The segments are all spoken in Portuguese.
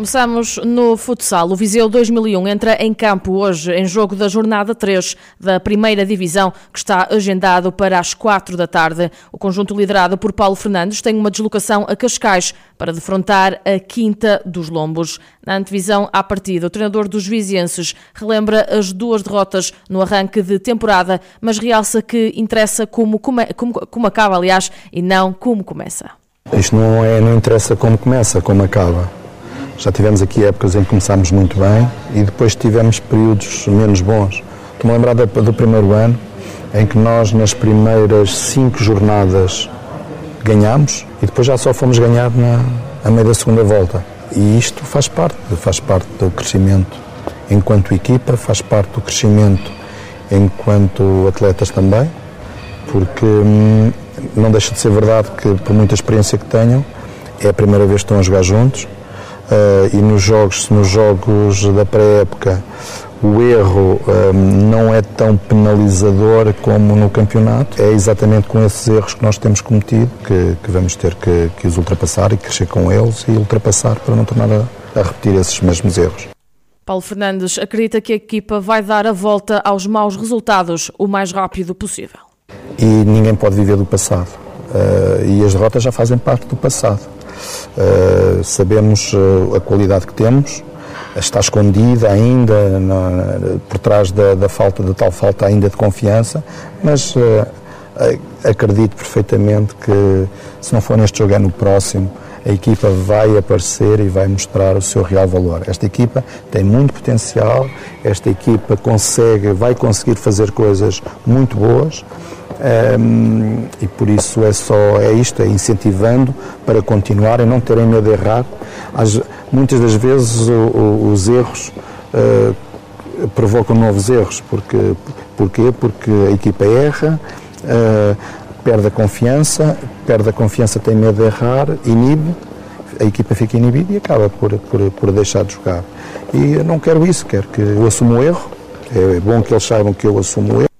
Começamos no futsal. O Viseu 2001 entra em campo hoje em jogo da jornada 3 da primeira divisão, que está agendado para as 4 da tarde. O conjunto liderado por Paulo Fernandes tem uma deslocação a Cascais para defrontar a Quinta dos Lombos. Na antevisão à partida, o treinador dos vizienses relembra as duas derrotas no arranque de temporada, mas realça que interessa como, como, como acaba, aliás, e não como começa. Isto não, é, não interessa como começa, como acaba já tivemos aqui épocas em que começámos muito bem e depois tivemos períodos menos bons. Estou-me a lembrar do primeiro ano, em que nós, nas primeiras cinco jornadas, ganhámos e depois já só fomos ganhar na, a meio da segunda volta. E isto faz parte, faz parte do crescimento enquanto equipa, faz parte do crescimento enquanto atletas também, porque hum, não deixa de ser verdade que, por muita experiência que tenham, é a primeira vez que estão a jogar juntos, e nos jogos, nos jogos da pré-época o erro um, eh, não é tão penalizador como no campeonato. É exatamente com esses erros que nós temos cometido que, que vamos ter que, que, os ultrapassar e crescer com eles e ultrapassar para não tornar a, a repetir esses mesmos erros. Paulo Fernandes acredita que a equipa vai dar a volta aos maus resultados o mais rápido possível. E ninguém pode viver do passado. Uh, e as derrotas já fazem parte do passado. Uh, sabemos uh, a qualidade que temos, está escondida ainda na, por trás da, da, falta da tal falta ainda de confiança, mas uh, acredito perfeitamente que se não for neste jogo é no próximo a equipa vai aparecer e vai mostrar o seu real valor. Esta equipa tem muito potencial, esta equipa consegue, vai conseguir fazer coisas muito boas um, e por isso é só é isto, é incentivando para continuar e não terem medo de errar. As, muitas das vezes o, o, os erros uh, provocam novos erros, porque, porquê? Porque a equipa erra, uh, perde a confiança, perde a confiança, tem medo de errar, inibe, a equipa fica inibida e acaba por, por, por deixar de jogar. E eu não quero isso, quero que eu assuma o erro, é bom que eles saibam que eu assumo o erro,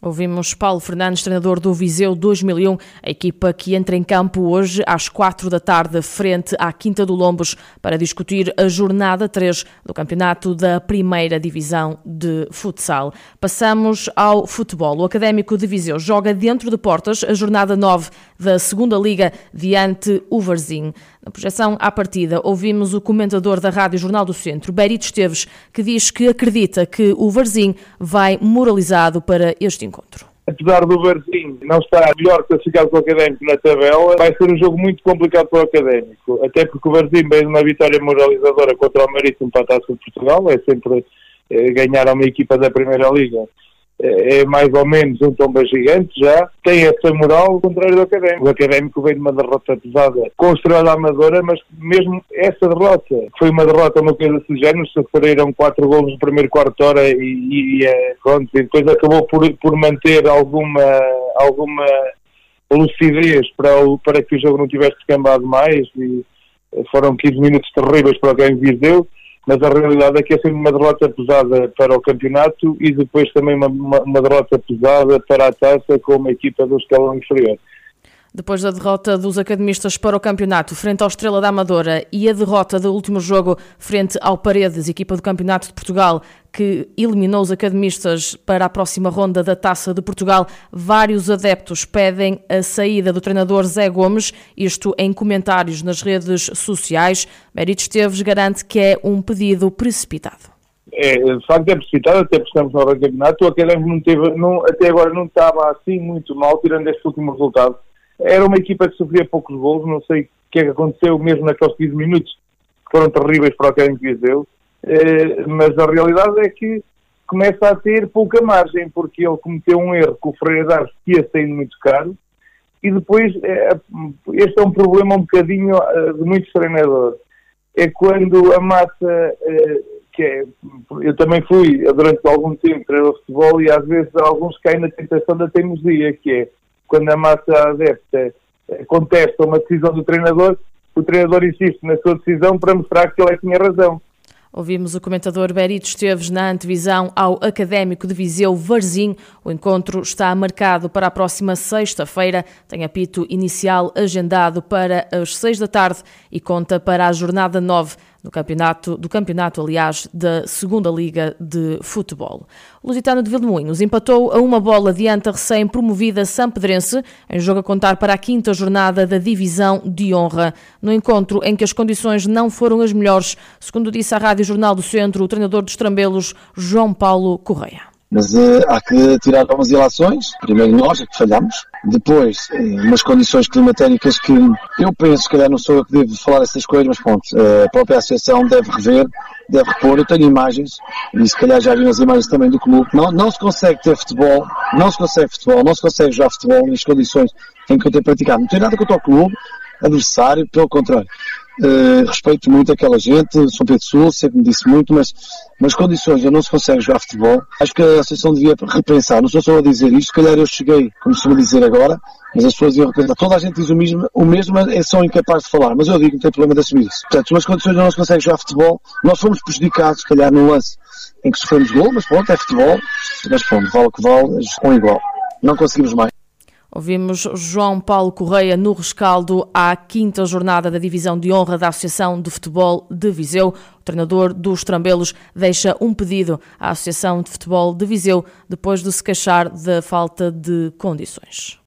Ouvimos Paulo Fernandes, treinador do Viseu 2001, a equipa que entra em campo hoje às quatro da tarde, frente à Quinta do Lombos, para discutir a jornada 3 do campeonato da primeira divisão de futsal. Passamos ao futebol. O Académico de Viseu joga dentro de portas a jornada 9 da segunda Liga diante o Varzim. Na projeção à partida, ouvimos o comentador da Rádio Jornal do Centro, Berito Esteves, que diz que acredita que o Varzim vai moralizado para este encontro. Apesar do Varzim não estar melhor classificado que o Académico na tabela, vai ser um jogo muito complicado para o Académico, até porque o Varzim veio uma vitória moralizadora contra o Marítimo para a Taça de Portugal, é sempre é, ganhar a uma equipa da Primeira Liga é, é mais ou menos um tomba gigante já, tem essa moral ao contrário do Académico. O Académico veio de uma derrota pesada o Estrela Amadora, mas mesmo essa derrota foi uma derrota, uma coisa género, sofreram quatro golos no primeiro quarto hora e, e, é, pronto, e depois acabou por, por manter alguma, alguma lucidez para, o, para que o jogo não tivesse descambado mais. E foram 15 minutos terríveis para o Grêmio Viseu mas a realidade é que é sempre uma derrota pesada para o campeonato e depois também uma, uma, uma derrota pesada para a taça com uma equipa do escalão inferior. Depois da derrota dos academistas para o campeonato frente ao Estrela da Amadora e a derrota do último jogo frente ao Paredes, equipa do Campeonato de Portugal, que eliminou os academistas para a próxima ronda da Taça de Portugal, vários adeptos pedem a saída do treinador Zé Gomes, isto em comentários nas redes sociais. Mérito Esteves garante que é um pedido precipitado. É, de facto é precipitado, até porque estamos no campeonato. O Académico não teve, não, até agora não estava assim muito mal, tirando este último resultado era uma equipa que sofria poucos gols, não sei o que é que aconteceu mesmo naqueles 15 minutos, que foram terríveis para o Académico Viseu, eh, mas a realidade é que começa a ter pouca margem, porque ele cometeu um erro com o Freire que ia saindo muito caro, e depois, eh, este é um problema um bocadinho eh, de muitos treinadores, é quando a massa, que é, eu também fui durante algum tempo treinador de futebol e às vezes alguns caem na tentação da teimosia, que é, quando a massa adepta eh, contesta uma decisão do treinador, o treinador insiste na sua decisão para mostrar que ele é que tinha razão. Ouvimos o comentador Berito Esteves na antevisão ao Académico de Viseu Varzim. O encontro está marcado para a próxima sexta-feira. Tem apito inicial agendado para as seis da tarde e conta para a jornada 9 no campeonato, do campeonato, aliás, da Segunda Liga de Futebol. O Lusitano de Vilmoinhos empatou a uma bola diante a recém-promovida Sampedrense, em jogo a contar para a quinta jornada da Divisão de Honra. No encontro em que as condições não foram as melhores, segundo disse à Rádio Jornal do Centro o treinador dos Trambelos, João Paulo Correia. Mas uh, há que tirar algumas ilações. Primeiro nós, é que falhamos. Depois, uh, umas condições climatéricas que eu penso, se calhar não sou eu que devo falar essas coisas, mas pronto, uh, a própria associação deve rever, deve repor. Eu tenho imagens, e se calhar já vi as imagens também do clube. Não, não se consegue ter futebol, não se consegue futebol, não se consegue jogar futebol nas condições em que eu tenho praticado. Não tenho nada contra o clube, adversário, pelo contrário. Uh, respeito muito aquela gente, São Pedro Sul, sempre me disse muito, mas nas condições eu não se consegue jogar futebol. Acho que a Associação devia repensar. Não sou só a dizer isto, se calhar eu cheguei, como se dizer agora, mas as pessoas deviam repensar. Toda a gente diz o mesmo, o mesmo é só incapaz de falar, mas eu digo que não tem problema de assumir isso. Portanto, nas condições eu não se consegue jogar futebol, nós fomos prejudicados, se calhar, no lance em que sofremos gol, mas pronto, é futebol, mas pronto, vale o que vale, com igual. Não conseguimos mais. Ouvimos João Paulo Correia no rescaldo à quinta jornada da divisão de honra da Associação de Futebol de Viseu. O treinador dos Trambelos deixa um pedido à Associação de Futebol de Viseu depois de se queixar da falta de condições.